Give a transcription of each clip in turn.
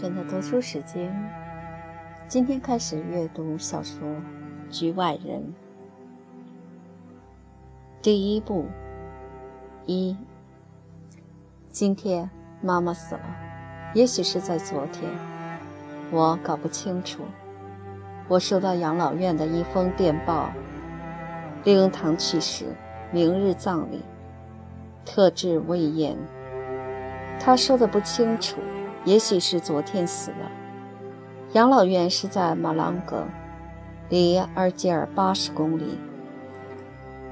特娟的读书时间，今天开始阅读小说《局外人》第一部一。今天妈妈死了，也许是在昨天，我搞不清楚。我收到养老院的一封电报：令堂去世，明日葬礼，特制未验。他说的不清楚。也许是昨天死了。养老院是在马朗格，离阿尔吉尔八十公里。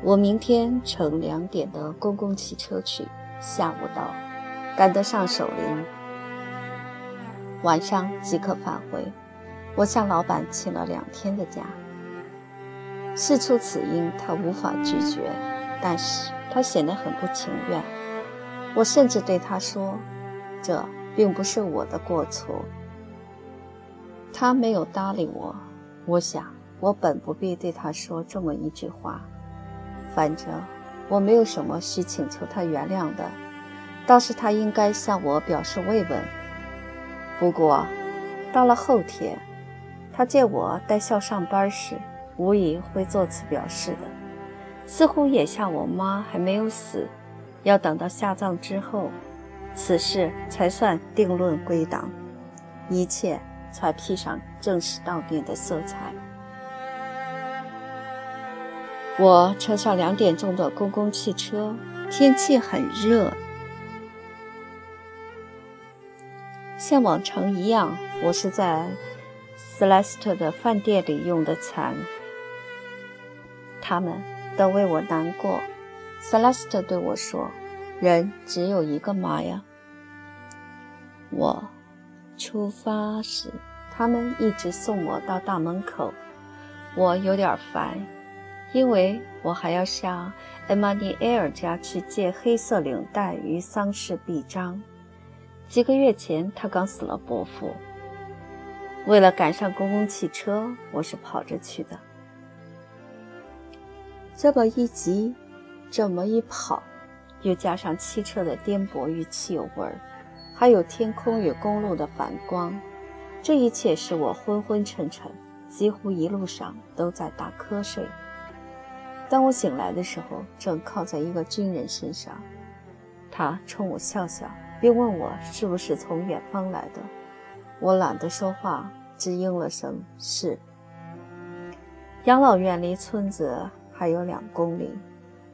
我明天乘两点的公共汽车去，下午到，赶得上守灵，晚上即可返回。我向老板请了两天的假。事出此因，他无法拒绝，但是他显得很不情愿。我甚至对他说：“这。”并不是我的过错，他没有搭理我。我想，我本不必对他说这么一句话。反正我没有什么需请求他原谅的，倒是他应该向我表示慰问。不过，到了后天，他见我带孝上班时，无疑会作此表示的。似乎也像我妈还没有死，要等到下葬之后。此事才算定论归档，一切才披上正式悼念的色彩。我乘上两点钟的公共汽车，天气很热，像往常一样，我是在斯莱斯特的饭店里用的餐。他们都为我难过。斯莱斯特对我说：“人只有一个妈呀。”我出发时，他们一直送我到大门口。我有点烦，因为我还要上艾玛尼埃尔家去借黑色领带与丧事臂章。几个月前，他刚死了伯父。为了赶上公共汽车，我是跑着去的。这么一急，这么一跑，又加上汽车的颠簸与汽油味儿。还有天空与公路的反光，这一切使我昏昏沉沉，几乎一路上都在打瞌睡。当我醒来的时候，正靠在一个军人身上，他冲我笑笑，并问我是不是从远方来的。我懒得说话，只应了声“是”。养老院离村子还有两公里，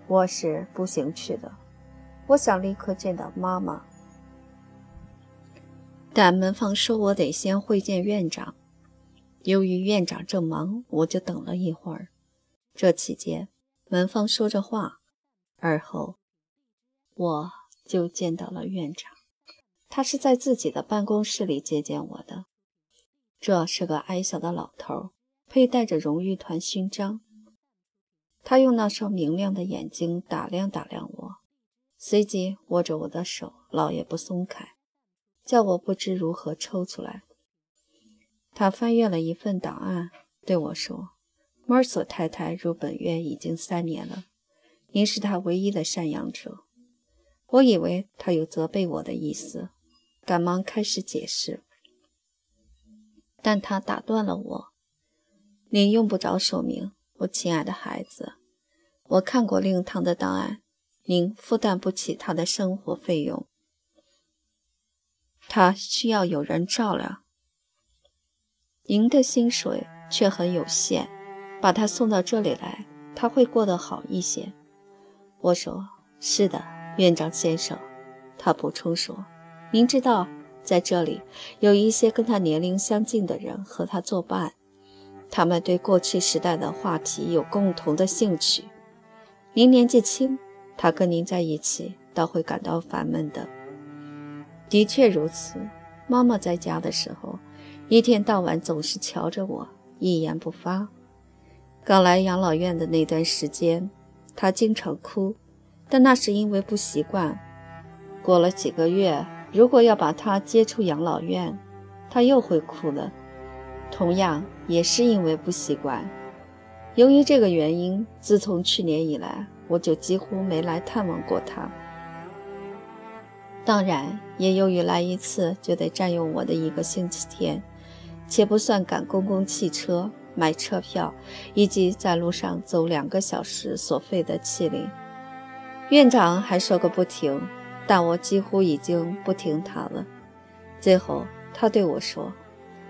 我是步行去的。我想立刻见到妈妈。但门房说：“我得先会见院长。”由于院长正忙，我就等了一会儿。这期间，门房说着话，而后我就见到了院长。他是在自己的办公室里接见我的。这是个矮小的老头，佩戴着荣誉团勋章。他用那双明亮的眼睛打量打量我，随即握着我的手，老也不松开。叫我不知如何抽出来。他翻阅了一份档案，对我说：“莫尔索太太入本院已经三年了，您是他唯一的赡养者。”我以为他有责备我的意思，赶忙开始解释，但他打断了我：“您用不着说明，我亲爱的孩子。我看过令堂的档案，您负担不起他的生活费用。”他需要有人照料，您的薪水却很有限，把他送到这里来，他会过得好一些。我说：“是的，院长先生。”他补充说：“您知道，在这里有一些跟他年龄相近的人和他作伴，他们对过去时代的话题有共同的兴趣。您年纪轻，他跟您在一起，倒会感到烦闷的。”的确如此。妈妈在家的时候，一天到晚总是瞧着我，一言不发。刚来养老院的那段时间，她经常哭，但那是因为不习惯。过了几个月，如果要把她接出养老院，她又会哭了，同样也是因为不习惯。由于这个原因，自从去年以来，我就几乎没来探望过她。当然。也由于来一次就得占用我的一个星期天，且不算赶公共汽车、买车票以及在路上走两个小时所费的气力。院长还说个不停，但我几乎已经不听他了。最后，他对我说：“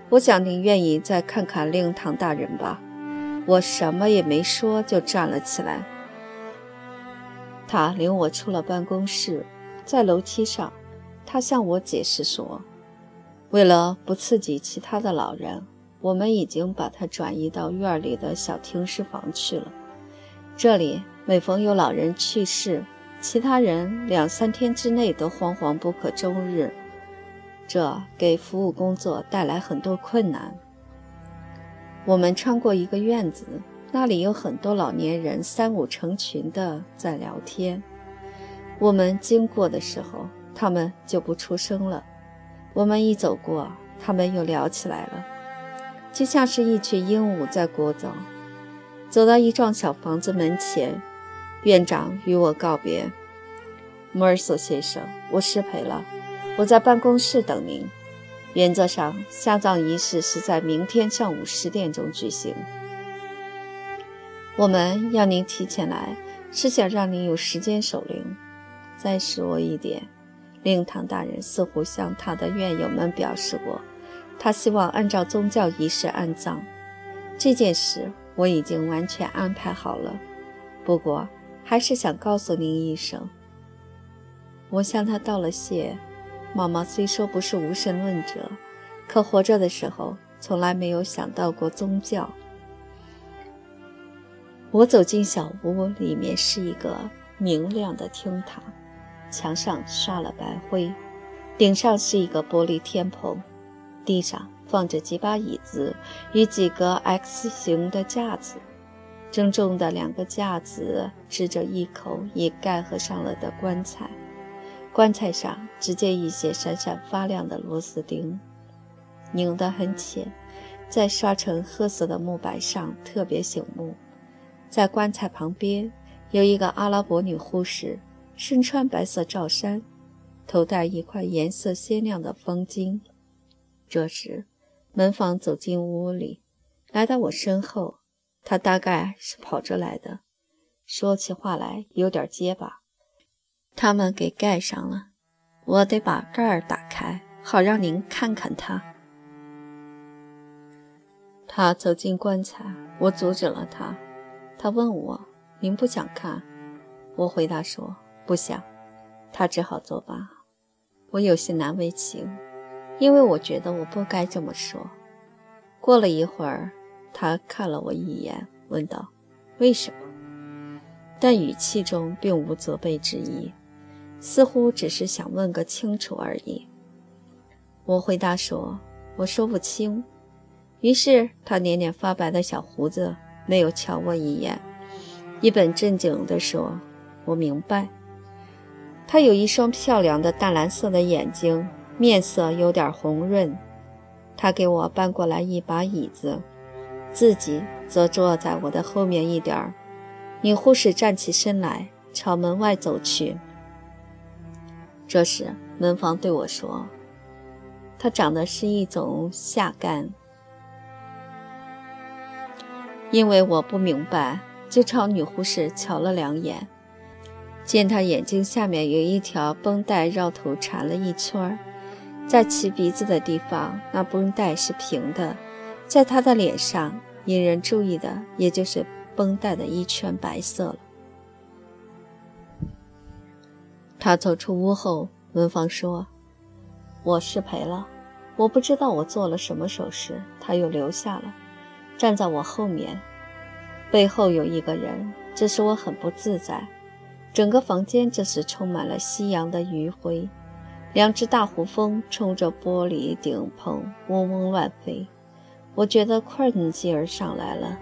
我想您愿意再看看令堂大人吧。”我什么也没说，就站了起来。他领我出了办公室，在楼梯上，他向我解释说：“为了不刺激其他的老人，我们已经把他转移到院里的小停尸房去了。这里每逢有老人去世，其他人两三天之内都惶惶不可终日，这给服务工作带来很多困难。”我们穿过一个院子，那里有很多老年人，三五成群的在聊天。我们经过的时候，他们就不出声了；我们一走过，他们又聊起来了，就像是一群鹦鹉在聒噪。走到一幢小房子门前，院长与我告别：“莫尔索先生，我失陪了，我在办公室等您。”原则上，下葬仪式是在明天上午十点钟举行。我们要您提前来，是想让您有时间守灵。再说一点，令堂大人似乎向他的院友们表示过，他希望按照宗教仪式安葬。这件事我已经完全安排好了，不过还是想告诉您一声。我向他道了谢。妈妈虽说不是无神论者，可活着的时候从来没有想到过宗教。我走进小屋，里面是一个明亮的厅堂，墙上刷了白灰，顶上是一个玻璃天棚，地上放着几把椅子与几个 X 型的架子，正中的两个架子支着一口已盖合上了的棺材。棺材上只见一些闪闪发亮的螺丝钉，拧得很浅，在刷成褐色的木板上特别醒目。在棺材旁边有一个阿拉伯女护士，身穿白色罩衫，头戴一块颜色鲜亮的方巾。这时，门房走进屋里，来到我身后，他大概是跑着来的，说起话来有点结巴。他们给盖上了，我得把盖儿打开，好让您看看他。他走进棺材，我阻止了他。他问我：“您不想看？”我回答说：“不想。”他只好作罢。我有些难为情，因为我觉得我不该这么说。过了一会儿，他看了我一眼，问道：“为什么？”但语气中并无责备之意。似乎只是想问个清楚而已。我回答说：“我说不清。”于是他捻捻发白的小胡子，没有瞧我一眼，一本正经地说：“我明白。”她有一双漂亮的淡蓝色的眼睛，面色有点红润。她给我搬过来一把椅子，自己则坐在我的后面一点儿。女护士站起身来，朝门外走去。这时，门房对我说：“他长得是一种下干。”因为我不明白，就朝女护士瞧了两眼，见他眼睛下面有一条绷带绕头缠了一圈，在其鼻子的地方，那绷带是平的。在他的脸上，引人注意的也就是绷带的一圈白色了。他走出屋后，文芳说：“我失陪了，我不知道我做了什么手势。”他又留下了，站在我后面，背后有一个人，这使我很不自在。整个房间这时充满了夕阳的余晖，两只大胡蜂冲着玻璃顶棚嗡嗡乱飞，我觉得困劲儿上来了。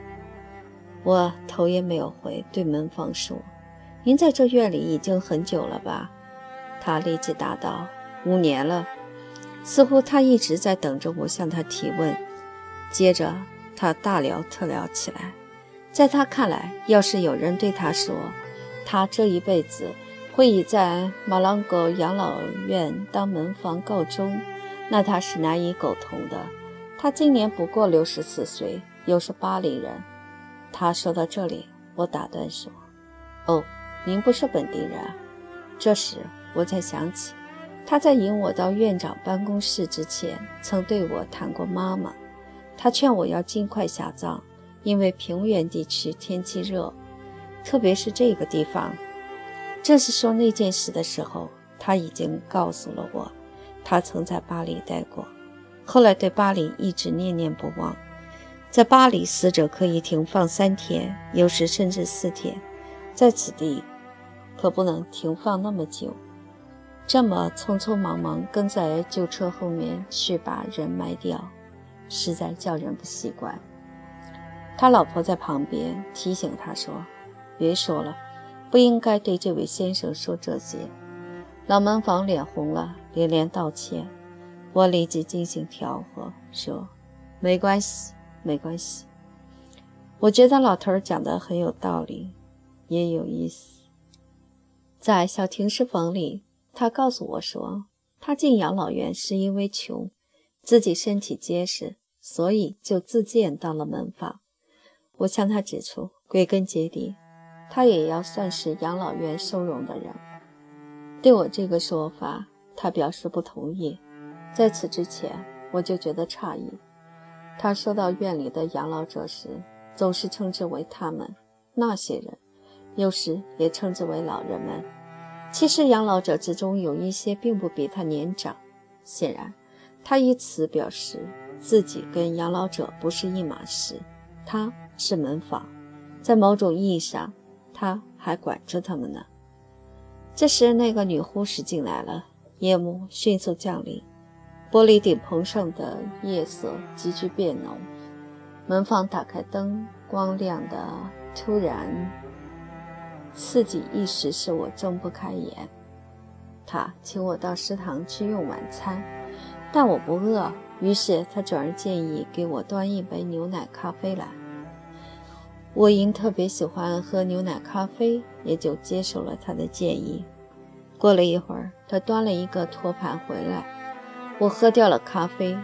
我头也没有回，对门房说。您在这院里已经很久了吧？他立即答道：“五年了。”似乎他一直在等着我向他提问。接着他大聊特聊起来。在他看来，要是有人对他说，他这一辈子会以在马朗狗养老院当门房告终，那他是难以苟同的。他今年不过六十四岁，又是巴黎人。他说到这里，我打断说：“哦，您不是本地人。”这时我才想起，他在引我到院长办公室之前，曾对我谈过妈妈。他劝我要尽快下葬，因为平原地区天气热，特别是这个地方。正是说那件事的时候，他已经告诉了我，他曾在巴黎待过，后来对巴黎一直念念不忘。在巴黎，死者可以停放三天，有时甚至四天，在此地可不能停放那么久。这么匆匆忙忙跟在旧车后面去把人埋掉。实在叫人不习惯。他老婆在旁边提醒他说：“别说了，不应该对这位先生说这些。”老门房脸红了，连连道歉。我立即进行调和，说：“没关系，没关系。”我觉得老头儿讲的很有道理，也有意思。在小停尸房里，他告诉我说，他进养老院是因为穷。自己身体结实，所以就自荐当了门房。我向他指出，归根结底，他也要算是养老院收容的人。对我这个说法，他表示不同意。在此之前，我就觉得诧异。他说到院里的养老者时，总是称之为他们那些人，有时也称之为老人们。其实养老者之中有一些并不比他年长，显然。他以此表示自己跟养老者不是一码事，他是门房，在某种意义上，他还管着他们呢。这时，那个女护士进来了，夜幕迅速降临，玻璃顶棚上的夜色急剧变浓，门房打开灯，光亮的突然刺激，一时使我睁不开眼。他请我到食堂去用晚餐。但我不饿，于是他转而建议给我端一杯牛奶咖啡来。我因特别喜欢喝牛奶咖啡，也就接受了他的建议。过了一会儿，他端了一个托盘回来，我喝掉了咖啡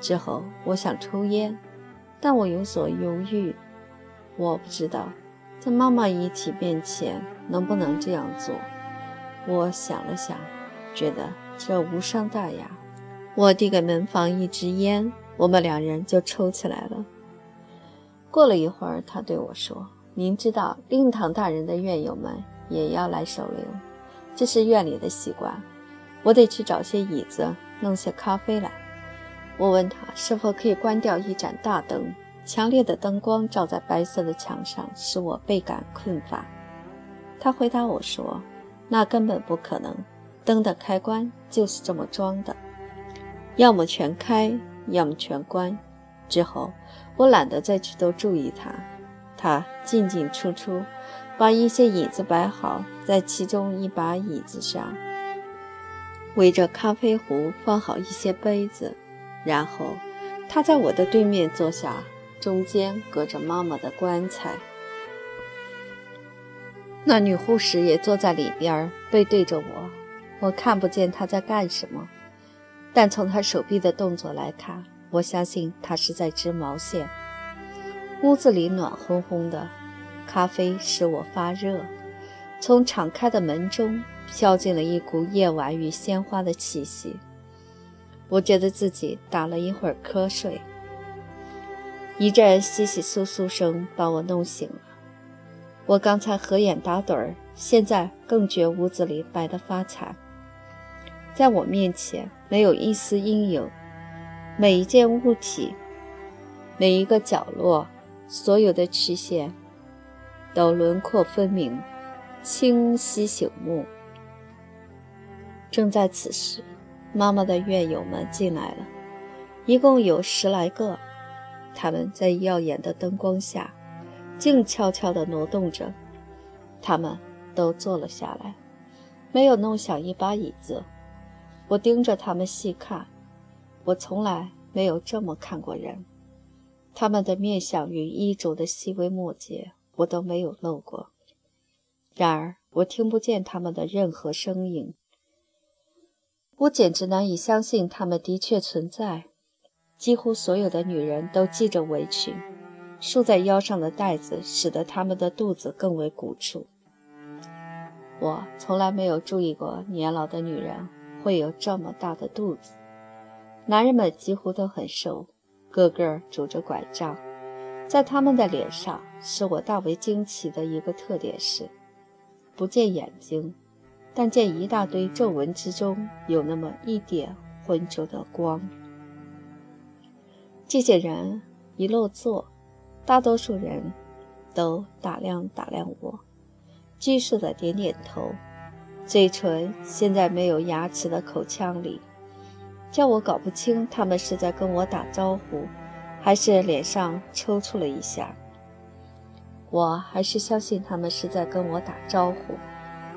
之后，我想抽烟，但我有所犹豫。我不知道在妈妈遗体面前能不能这样做。我想了想，觉得这无伤大雅。我递给门房一支烟，我们两人就抽起来了。过了一会儿，他对我说：“您知道，令堂大人的院友们也要来守灵，这是院里的习惯。我得去找些椅子，弄些咖啡来。”我问他是否可以关掉一盏大灯，强烈的灯光照在白色的墙上，使我倍感困乏。他回答我说：“那根本不可能，灯的开关就是这么装的。”要么全开，要么全关。之后，我懒得再去多注意他。他进进出出，把一些椅子摆好，在其中一把椅子上围着咖啡壶放好一些杯子，然后他在我的对面坐下，中间隔着妈妈的棺材。那女护士也坐在里边，背对着我，我看不见她在干什么。但从他手臂的动作来看，我相信他是在织毛线。屋子里暖烘烘的，咖啡使我发热。从敞开的门中飘进了一股夜晚与鲜花的气息。我觉得自己打了一会儿瞌睡，一阵窸窸窣窣声把我弄醒了。我刚才合眼打盹儿，现在更觉屋子里白得发惨。在我面前没有一丝阴影，每一件物体，每一个角落，所有的曲线都轮廓分明，清晰醒目。正在此时，妈妈的院友们进来了，一共有十来个。他们在耀眼的灯光下，静悄悄地挪动着。他们都坐了下来，没有弄响一把椅子。我盯着他们细看，我从来没有这么看过人。他们的面相与衣着的细微末节，我都没有漏过。然而我听不见他们的任何声音。我简直难以相信他们的确存在。几乎所有的女人都系着围裙，束在腰上的带子使得她们的肚子更为鼓出。我从来没有注意过年老的女人会有这么大的肚子。男人们几乎都很瘦，个个拄着拐杖。在他们的脸上，使我大为惊奇的一个特点是，不见眼睛，但见一大堆皱纹之中有那么一点浑浊的光。这些人一落座，大多数人都打量打量我，拘束的点点头，嘴唇陷在没有牙齿的口腔里，叫我搞不清他们是在跟我打招呼。还是脸上抽搐了一下，我还是相信他们是在跟我打招呼。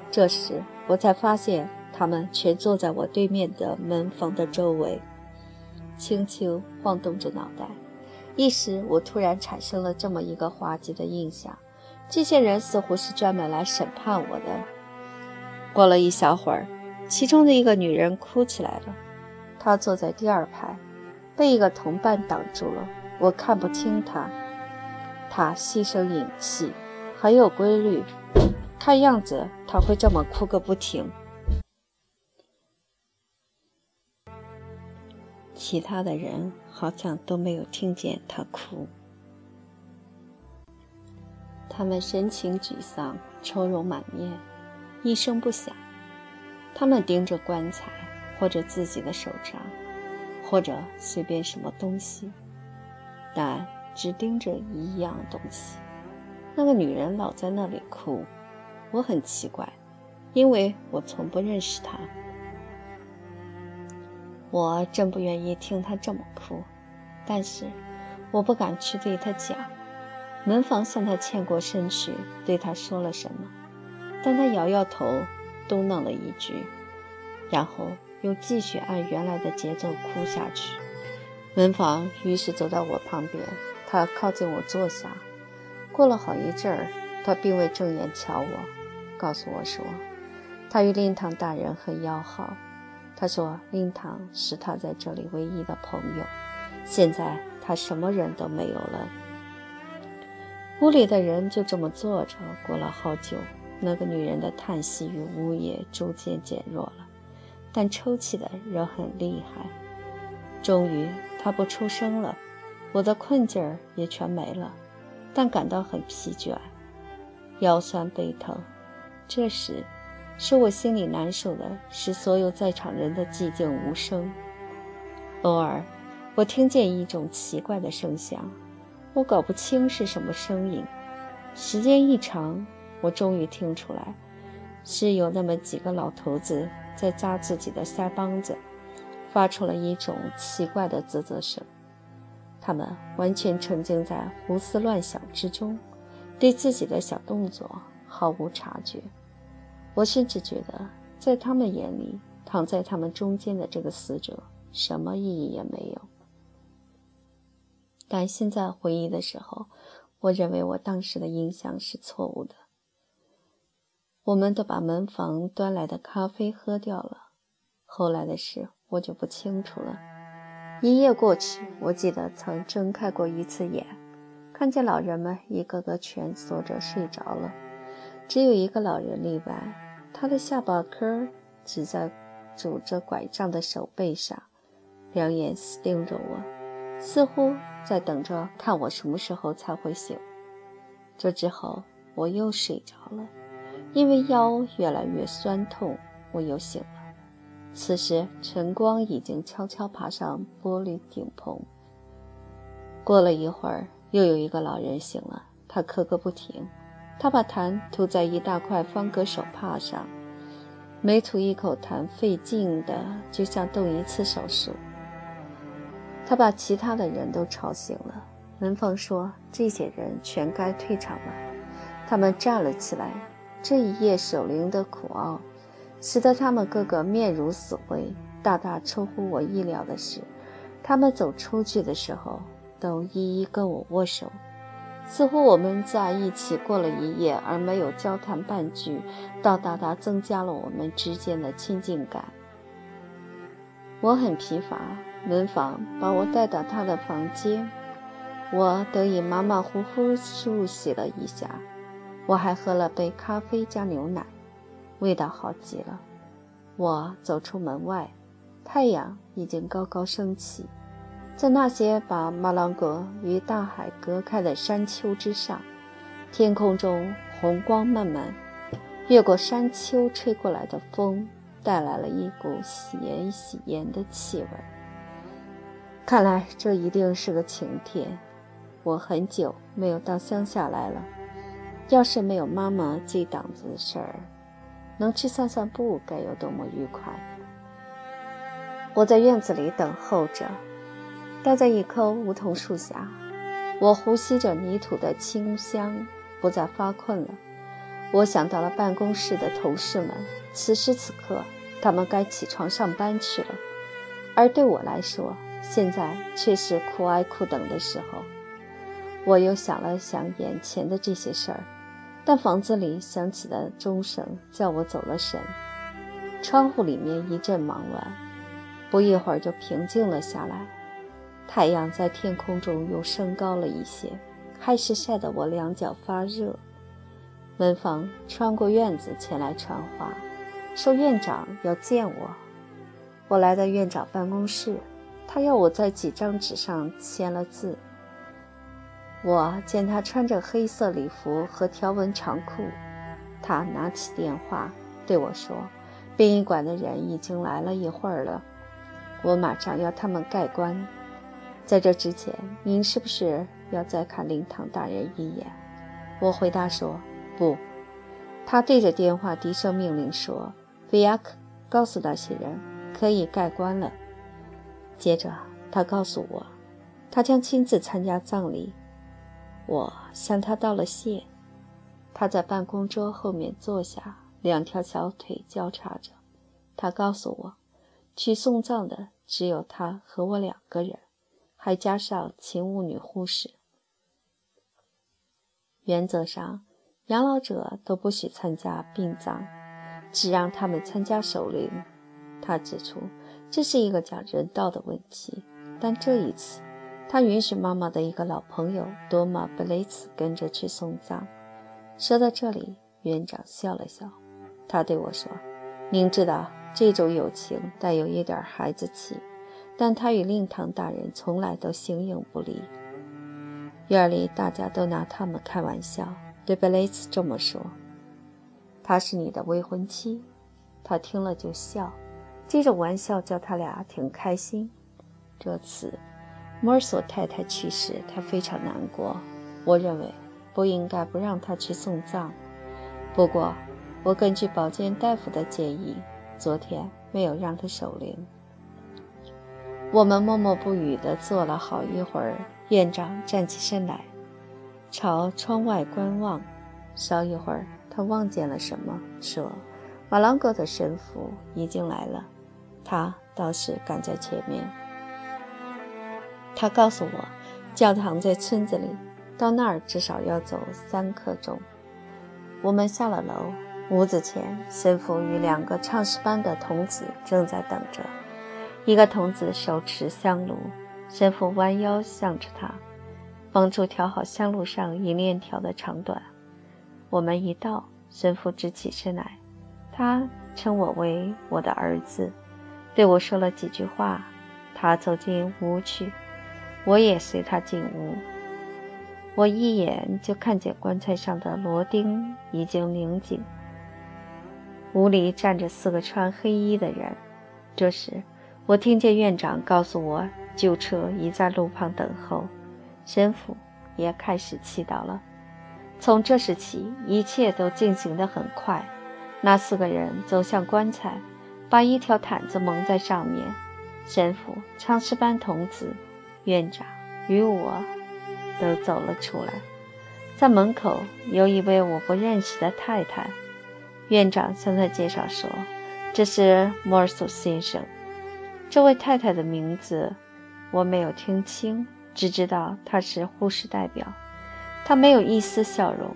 这时，我才发现他们全坐在我对面的门房的周围，轻轻晃动着脑袋。一时，我突然产生了这么一个滑稽的印象：这些人似乎是专门来审判我的。过了一小会儿，其中的一个女人哭起来了。他坐在第二排。被一个同伴挡住了，我看不清他。他细声隐气，很有规律。看样子他会这么哭个不停。其他的人好像都没有听见他哭。他们神情沮丧，愁容满面，一声不响。他们盯着棺材或者自己的手杖。或者随便什么东西，但只盯着一样东西。那个女人老在那里哭，我很奇怪，因为我从不认识她。我真不愿意听她这么哭，但是我不敢去对她讲。门房向她欠过身去，对她说了什么，但她摇摇头，嘟囔了一句，然后。又继续按原来的节奏哭下去。门房于是走到我旁边，他靠近我坐下。过了好一阵儿，他并未正眼瞧我，告诉我说，他与令堂大人很要好。他说令堂是他在这里唯一的朋友。现在他什么人都没有了。屋里的人就这么坐着，过了好久，那个女人的叹息与呜咽逐渐减弱了。但抽泣的仍很厉害。终于，他不出声了，我的困劲儿也全没了，但感到很疲倦，腰酸背疼。这时，使我心里难受的是所有在场人的寂静无声。偶尔，我听见一种奇怪的声响，我搞不清是什么声音。时间一长，我终于听出来，是有那么几个老头子。在扎自己的腮帮子，发出了一种奇怪的啧啧声。他们完全沉浸在胡思乱想之中，对自己的小动作毫无察觉。我甚至觉得，在他们眼里，躺在他们中间的这个死者什么意义也没有。但现在回忆的时候，我认为我当时的印象是错误的。我们都把门房端来的咖啡喝掉了。后来的事我就不清楚了。一夜过去，我记得曾睁开过一次眼，看见老人们一个个蜷缩着睡着了，只有一个老人例外，他的下巴颏只在拄着拐杖的手背上，两眼死盯着我，似乎在等着看我什么时候才会醒。这之后，我又睡着了。因为腰越来越酸痛，我又醒了。此时晨光已经悄悄爬上玻璃顶棚。过了一会儿，又有一个老人醒了，他咳个不停。他把痰吐在一大块方格手帕上，每吐一口痰，费劲的就像动一次手术。他把其他的人都吵醒了。门房说：“这些人全该退场了。”他们站了起来。这一夜守灵的苦熬，使得他们个个面如死灰。大大出乎我意料的是，他们走出去的时候，都一一跟我握手，似乎我们在一起过了一夜，而没有交谈半句，倒大大增加了我们之间的亲近感。我很疲乏，门房把我带到他的房间，我得以马马虎虎梳洗了一下。我还喝了杯咖啡加牛奶，味道好极了。我走出门外，太阳已经高高升起。在那些把马朗格与大海隔开的山丘之上，天空中红光漫漫，越过山丘吹过来的风带来了一股喜烟喜烟的气味。看来这一定是个晴天。我很久没有到乡下来了，要是没有妈妈这档子事儿，能去散散步该有多么愉快！我在院子里等候着。待在一棵梧桐树下，我呼吸着泥土的清香，不再发困了。我想到了办公室的同事们，此时此刻，他们该起床上班去了，而对我来说，现在却是苦挨苦等的时候。我又想了想眼前的这些事儿，但房子里响起的钟声叫我走了神。窗户里面一阵忙乱，不一会儿就平静了下来。太阳在天空中又升高了一些，还是晒得我两脚发热。门房穿过院子前来传话，说院长要见我。我来到院长办公室，他要我在几张纸上签了字。我见他穿着黑色礼服和条纹长裤，他拿起电话对我说：“殡仪馆的人已经来了一会儿了，我马上要他们盖棺。”在这之前，您是不是要再看灵堂大人一眼？我回答说不。他对着电话低声命令说：“菲亚克，告诉那些人可以盖棺了。”接着他告诉我，他将亲自参加葬礼。我向他道了谢。他在办公桌后面坐下，两条小腿交叉着。他告诉我，去送葬的只有他和我两个人。还加上勤务女护士。原则上，养老者都不许参加殡葬，只让他们参加守灵。他指出，这是一个讲人道的问题。但这一次，他允许妈妈的一个老朋友多玛·布雷茨跟着去送葬。说到这里，园长笑了笑，他对我说：“您知道，这种友情带有一点孩子气。”但他与令堂大人从来都形影不离。院里大家都拿他们开玩笑，对贝雷茨这么说：“她是你的未婚妻。”他听了就笑，这种玩笑叫他俩挺开心。这次摩尔索太太去世，他非常难过。我认为不应该不让他去送葬。不过，我根据保健大夫的建议，昨天没有让他守灵。我们默默不语地坐了好一会儿。院长站起身来，朝窗外观望。稍一会儿，他望见了什么，说：“马朗格的神父已经来了，他倒是赶在前面。”他告诉我，教堂在村子里，到那儿至少要走三刻钟。我们下了楼，屋子前，神父与两个唱诗班的童子正在等着。一个童子手持香炉，神父弯腰向着他，帮助调好香炉上银链条的长短。我们一到，神父直起身来，他称我为我的儿子，对我说了几句话。他走进屋去，我也随他进屋。我一眼就看见棺材上的螺钉已经拧紧。屋里站着四个穿黑衣的人，这时。我听见院长告诉我，救车已在路旁等候，神父也开始祈祷了。从这时起，一切都进行得很快。那四个人走向棺材，把一条毯子蒙在上面。神父、唱诗班童子、院长与我都走了出来。在门口有一位我不认识的太太，院长向他介绍说：“这是莫尔索先生。”这位太太的名字我没有听清，只知道她是护士代表。她没有一丝笑容，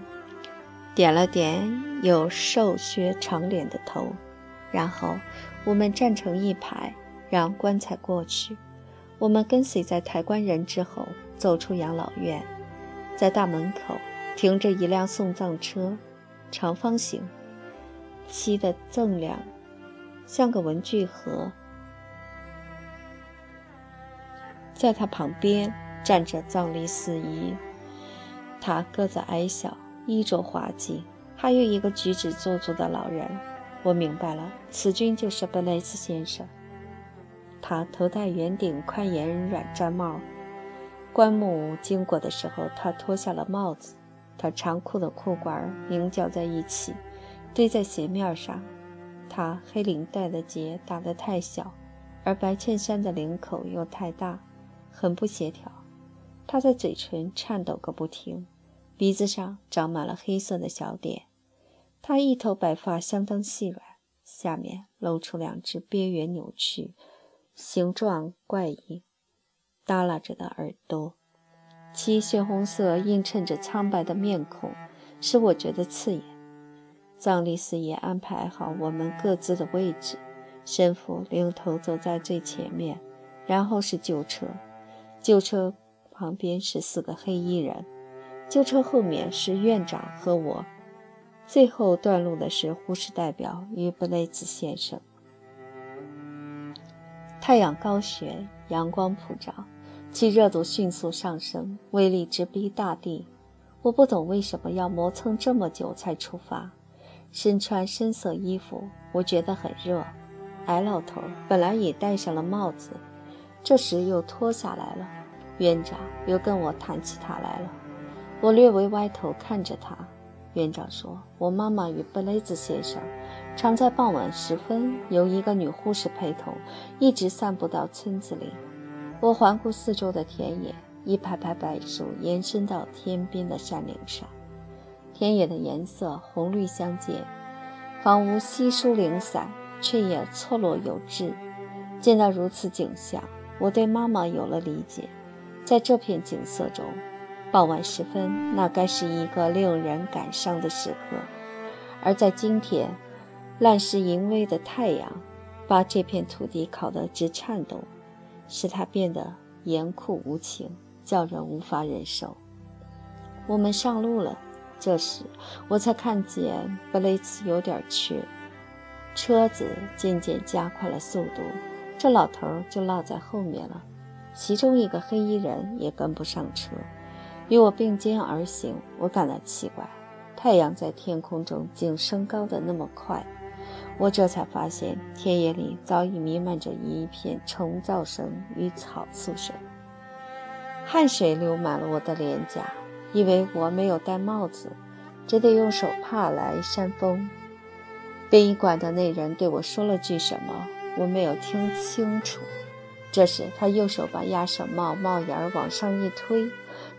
点了点有瘦削长脸的头，然后我们站成一排，让棺材过去。我们跟随在抬棺人之后，走出养老院，在大门口停着一辆送葬车，长方形，漆的锃亮，像个文具盒。在他旁边站着藏历司仪，他个子矮小，衣着滑稽，还有一个举止做作的老人。我明白了，此君就是布雷斯先生。他头戴圆顶宽檐软毡帽，棺木经过的时候，他脱下了帽子。他长裤的裤管拧绞在一起，堆在鞋面上。他黑领带的结打得太小，而白衬衫的领口又太大，很不协调。他的嘴唇颤抖个不停，鼻子上长满了黑色的小点。他一头白发相当细软，下面露出两只边缘扭曲。形状怪异，耷拉着的耳朵，其血红色映衬着苍白的面孔，使我觉得刺眼。藏历司仪安排好我们各自的位置，神父领头走在最前面，然后是旧车，旧车旁边是四个黑衣人，旧车后面是院长和我，最后断路的是护士代表与布雷兹先生。太阳高悬，阳光普照，其热度迅速上升，威力直逼大地。我不懂为什么要磨蹭这么久才出发。身穿深色衣服，我觉得很热。矮老头本来也戴上了帽子，这时又脱下来了。院长又跟我谈起他来了。我略微歪头看着他。院长说：“我妈妈与布雷兹先生。”常在傍晚时分，由一个女护士陪同，一直散步到村子里。我环顾四周的田野，一排排柏树延伸到天边的山岭上，田野的颜色红绿相间，仿佛稀疏零散，却也错落有致。见到如此景象，我对妈妈有了理解。在这片景色中，傍晚时分，那该是一个令人感伤的时刻，而在今天。烂石淫威的太阳，把这片土地烤得直颤抖，使它变得严酷无情，叫人无法忍受。我们上路了，这时我才看见布雷茨有点缺，车子渐渐加快了速度，这老头就落在后面了。其中一个黑衣人也跟不上车，与我并肩而行。我感到奇怪，太阳在天空中竟升高的那么快。我这才发现，田野里早已弥漫着一片虫噪声与草窣声。汗水流满了我的脸颊，因为我没有戴帽子，只得用手帕来扇风。殡仪馆的那人对我说了句什么，我没有听清楚。这时，他右手把鸭舌帽帽檐往上一推，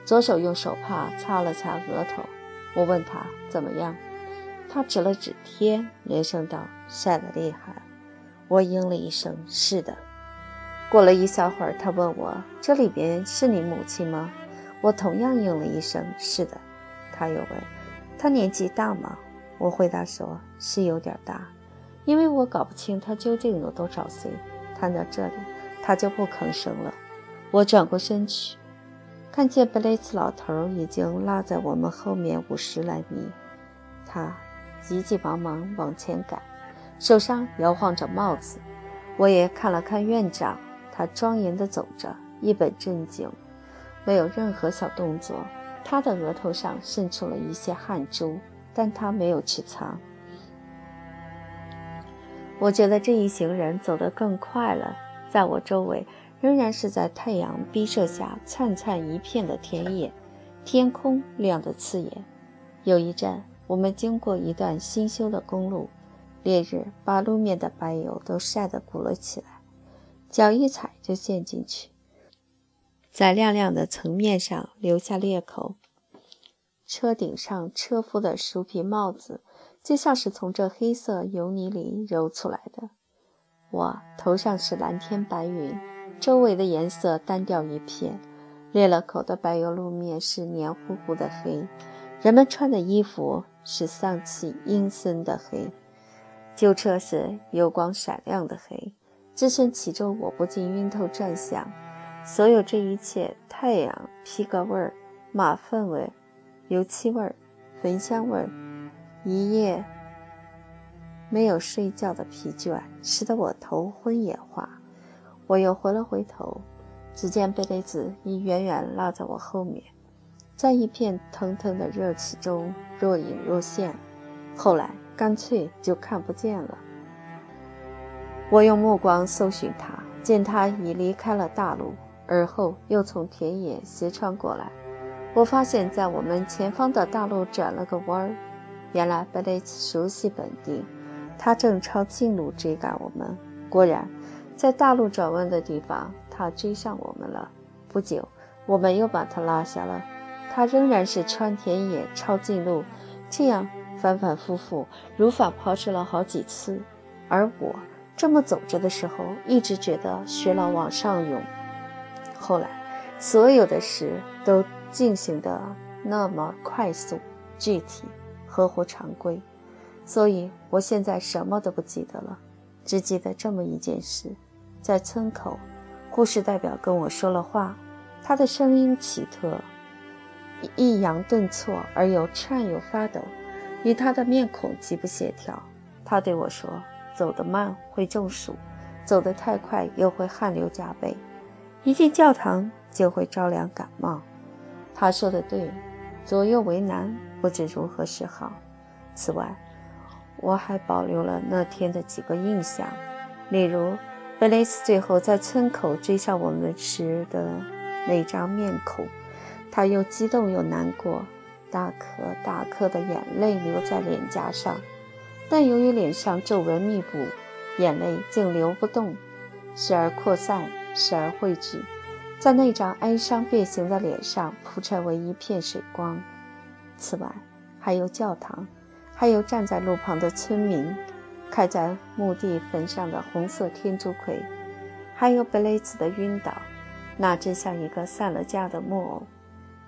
左手用手帕擦了擦额头。我问他怎么样。他指了指天，连声道：“晒得厉害。”我应了一声：“是的。”过了一小会儿，他问我：“这里边是你母亲吗？”我同样应了一声：“是的。”他又问：“她年纪大吗？”我回答说：“是有点大，因为我搞不清她究竟有多少岁。”谈到这里，他就不吭声了。我转过身去，看见布雷茨老头已经落在我们后面五十来米，他。急急忙忙往前赶，手上摇晃着帽子。我也看了看院长，他庄严地走着，一本正经，没有任何小动作。他的额头上渗出了一些汗珠，但他没有去擦。我觉得这一行人走得更快了，在我周围仍然是在太阳逼射下灿灿一片的田野，天空亮得刺眼。有一阵。我们经过一段新修的公路，烈日把路面的柏油都晒得鼓了起来，脚一踩就陷进去，在亮亮的层面上留下裂口。车顶上车夫的熟皮帽子就像是从这黑色油泥里揉出来的。我头上是蓝天白云，周围的颜色单调一片，裂了口的柏油路面是黏糊糊的黑，人们穿的衣服是丧气阴森的黑，旧车是油光闪亮的黑。置身其中，我不禁晕头转向。所有这一切，太阳、皮革味儿、马粪味、油漆味儿、焚香味儿，一夜没有睡觉的疲倦，使得我头昏眼花。我又回了回头。只见贝雷兹已远远落在我后面，在一片腾腾的热气中若隐若现，后来干脆就看不见了。我用目光搜寻他，见他已离开了大路，而后又从田野斜穿过来。我发现，在我们前方的大路转了个弯儿。原来贝雷兹熟悉本地，他正朝近路追赶我们。果然，在大路转弯的地方。他追上我们了。不久，我们又把他拉下了。他仍然是穿田野、抄近路，这样反反复复，如法炮制了好几次。而我这么走着的时候，一直觉得血老往上涌。后来，所有的事都进行得那么快速、具体、合乎常规，所以我现在什么都不记得了，只记得这么一件事：在村口。护士代表跟我说了话，他的声音奇特，抑扬顿挫而又颤又发抖，与他的面孔极不协调。他对我说：“走得慢会中暑，走得太快又会汗流浃背，一进教堂就会着凉感冒。”他说的对，左右为难，不知如何是好。此外，我还保留了那天的几个印象，例如。贝雷斯最后在村口追上我们时的那张面孔，他又激动又难过，大颗大颗的眼泪流在脸颊上，但由于脸上皱纹密布，眼泪竟流不动，时而扩散，时而汇聚，在那张哀伤变形的脸上铺成为一片水光。此外，还有教堂，还有站在路旁的村民。开在墓地坟上的红色天竺葵，还有贝雷茨的晕倒，那真像一个散了架的木偶；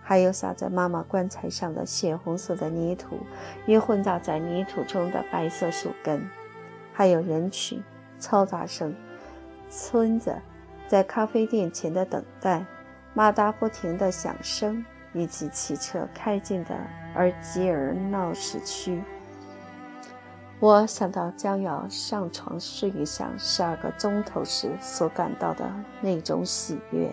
还有撒在妈妈棺材上的血红色的泥土与混杂在泥土中的白色树根；还有人群、嘈杂声、村子在咖啡店前的等待、马达不停的响声，以及汽车开进的而吉尔闹市区。我想到将要上床睡上十二个钟头时所感到的那种喜悦。